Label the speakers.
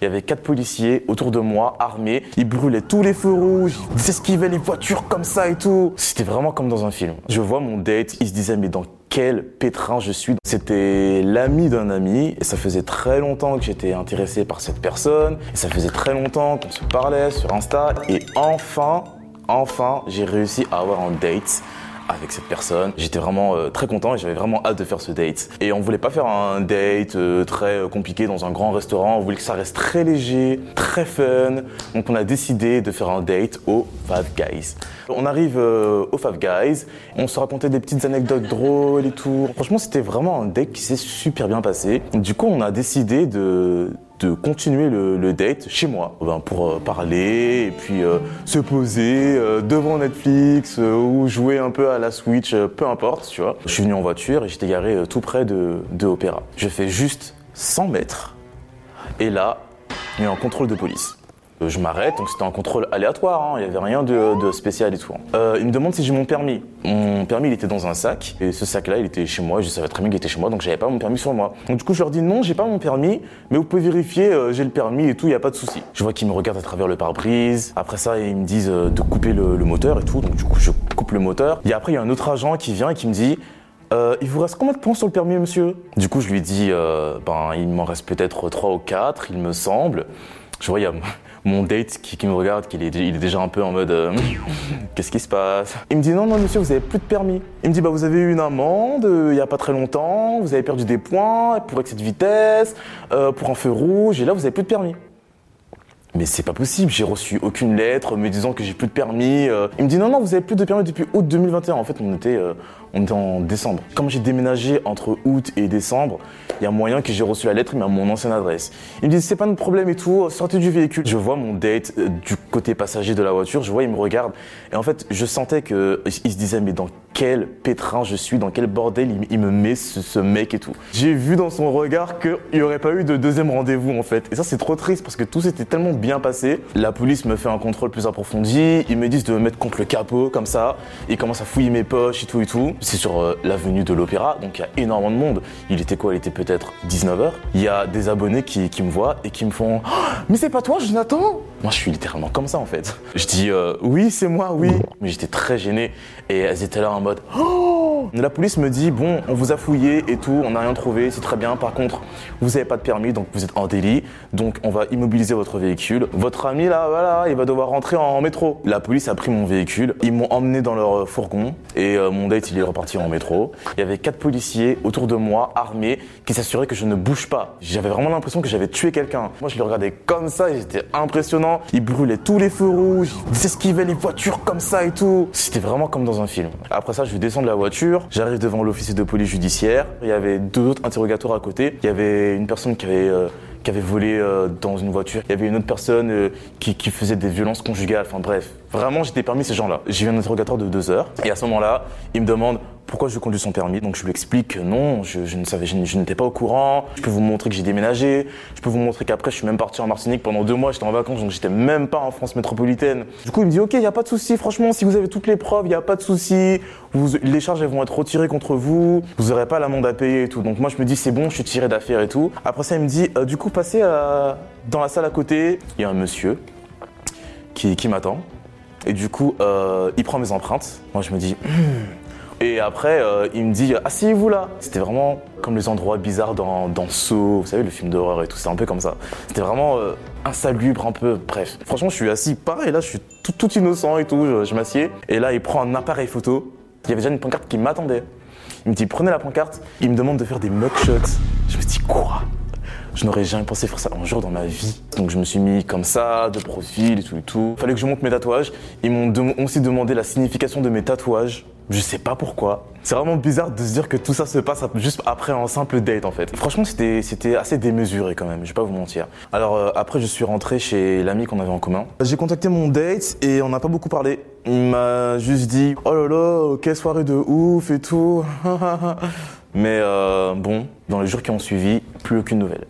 Speaker 1: Il y avait quatre policiers autour de moi, armés. Ils brûlaient tous les feux rouges, ils esquivaient les voitures comme ça et tout. C'était vraiment comme dans un film. Je vois mon date, il se disait mais dans quel pétrin je suis? C'était l'ami d'un ami et ça faisait très longtemps que j'étais intéressé par cette personne et ça faisait très longtemps qu'on se parlait sur Insta et enfin, enfin, j'ai réussi à avoir un date avec cette personne. J'étais vraiment euh, très content et j'avais vraiment hâte de faire ce date. Et on voulait pas faire un date euh, très euh, compliqué dans un grand restaurant, on voulait que ça reste très léger, très fun. Donc on a décidé de faire un date au Five Guys. On arrive au Five Guys, on se racontait des petites anecdotes drôles et tout. Franchement, c'était vraiment un date qui s'est super bien passé. Du coup, on a décidé de de continuer le, date chez moi ben, pour euh, parler et puis euh, se poser euh, devant Netflix ou jouer un peu à la Switch, peu importe, tu vois. Je suis venu en voiture et j'étais garé tout près de, de Opéra. Je fais juste 100 mètres et là, il y a un contrôle de police. Euh, je m'arrête, donc c'était un contrôle aléatoire, hein. il n'y avait rien de, spécial et tout. Hein. Euh, il me demande si j'ai mon permis. Mon permis, il était dans un sac, et ce sac-là, il était chez moi, je savais très bien qu'il était chez moi, donc j'avais pas mon permis sur moi. Donc du coup, je leur dis non, j'ai pas mon permis, mais vous pouvez vérifier, euh, j'ai le permis et tout, il n'y a pas de souci. Je vois qu'ils me regardent à travers le pare-brise. Après ça, ils me disent de couper le, moteur et tout, donc du coup, je coupe le moteur. Et après, il y a un autre agent qui vient et qui me dit il vous reste combien de points sur le permis, monsieur? Du coup, je lui dis, ben, il m'en reste peut-être 3 ou 4, il me semble. Je vois, il y a mon date qui, me regarde, qu'il est, il est déjà un peu en mode euh, qu'est-ce qui se passe? Il me dit non, non, monsieur, vous avez plus de permis. Il me dit bah vous avez eu une amende euh, il y a pas très longtemps, vous avez perdu des points pour excès de vitesse, euh, pour un feu rouge, et là vous avez plus de permis. Mais c'est pas possible, j'ai reçu aucune lettre me disant que j'ai plus de permis. Il me dit non, non, vous avez plus de permis depuis août 2021. En fait, on était, on était en décembre. Comme j'ai déménagé entre août et décembre, il y a moyen que j'ai reçu la lettre, mais à mon ancienne adresse. Il me dit, c'est pas de problème et tout, sortez du véhicule. Je vois mon date euh, du côté passager de la voiture, je vois, il me regarde. Et en fait, je sentais que il se disait, mais dans quel pétrin je suis, dans quel bordel il, me met ce, mec et tout. J'ai vu dans son regard qu'il n'y aurait pas eu de deuxième rendez-vous en fait. Et ça, c'est trop triste parce que tout s'était tellement bien passé. La police me fait un contrôle plus approfondi. Ils me disent de me mettre contre le capot comme ça. Ils commencent à fouiller mes poches et tout et tout. C'est sur euh, l'avenue de l'Opéra, donc il y a énormément de monde. Il était quoi? Il était peut-être 19h, il y a des abonnés qui, me voient et qui me font oh, Mais c'est pas toi, Jonathan? Moi, je suis littéralement comme ça en fait. Je dis euh, Oui, c'est moi, oui. Mais j'étais très gêné et elles étaient là en mode Oh La police me dit Bon, on vous a fouillé et tout, on n'a rien trouvé, c'est très bien. Par contre, vous n'avez pas de permis, donc vous êtes en délit. Donc, on va immobiliser votre véhicule. Votre ami là, voilà, il va devoir rentrer en métro. La police a pris mon véhicule, ils m'ont emmené dans leur fourgon et euh, mon date, il est reparti en métro. Il y avait quatre policiers autour de moi, armés, qui s'assurait que je ne bouge pas. J'avais vraiment l'impression que j'avais tué quelqu'un. Moi, je le regardais comme ça et c'était impressionnant. Il brûlait tous les feux rouges, il esquivait les voitures comme ça et tout. C'était vraiment comme dans un film. Après ça, je descends de la voiture, j'arrive devant l'officier de police judiciaire. Il y avait deux autres interrogatoires à côté. Il y avait une personne qui avait euh, qui avait volé euh, dans une voiture. Il y avait une autre personne euh, qui, qui, faisait des violences conjugales. Enfin bref, vraiment j'étais parmi ces gens-là. J'ai eu un interrogatoire de deux heures et à ce moment-là, il me demande pourquoi je conduis son permis. Donc je lui explique que non, je, ne savais, je, n'étais pas au courant. Je peux vous montrer que j'ai déménagé. Je peux vous montrer qu'après je suis même parti en Martinique pendant deux mois. J'étais en vacances, donc j'étais même pas en France métropolitaine. Du coup, il me dit ok, il y a pas de souci. Franchement, si vous avez toutes les preuves, il y a pas de souci. les charges vont être retirées contre vous. Vous aurez pas l'amende à payer et tout. Donc moi je me dis c'est bon, je suis tiré d'affaire et tout. Après ça, il me dit euh, du coup passez dans la salle à côté. Il y a un monsieur qui, qui m'attend. Et du coup, euh, il prend mes empreintes. Moi, je me dis, hmm, et après, euh, il me dit Asseyez-vous là C'était vraiment comme les endroits bizarres dans, dans Saw, vous savez, le film d'horreur et tout, c'est un peu comme ça. C'était vraiment euh, insalubre, un peu. Bref. Franchement, je suis assis pareil, là, je suis tout, innocent et tout, je, m'assieds. Et là, il prend un appareil photo. Il y avait déjà une pancarte qui m'attendait. Il me dit Prenez la pancarte. Il me demande de faire des mugshots. Je me dis Quoi? Je n'aurais jamais pensé faire ça un jour dans ma vie. Donc je me suis mis comme ça, de profil et tout et tout. Fallait que je monte mes tatouages. Ils m'ont aussi demandé la signification de mes tatouages. Je sais pas pourquoi. C'est vraiment bizarre de se dire que tout ça se passe juste après un simple date en fait. Franchement, c'était, assez démesuré quand même, je vais pas vous mentir. Alors euh, après, je suis rentré chez l'ami qu'on avait en commun. J'ai contacté mon date et on n'a pas beaucoup parlé. Il m'a juste dit Oh là là, quelle soirée de ouf et tout. Mais euh, bon, dans les jours qui ont suivi, plus aucune nouvelle.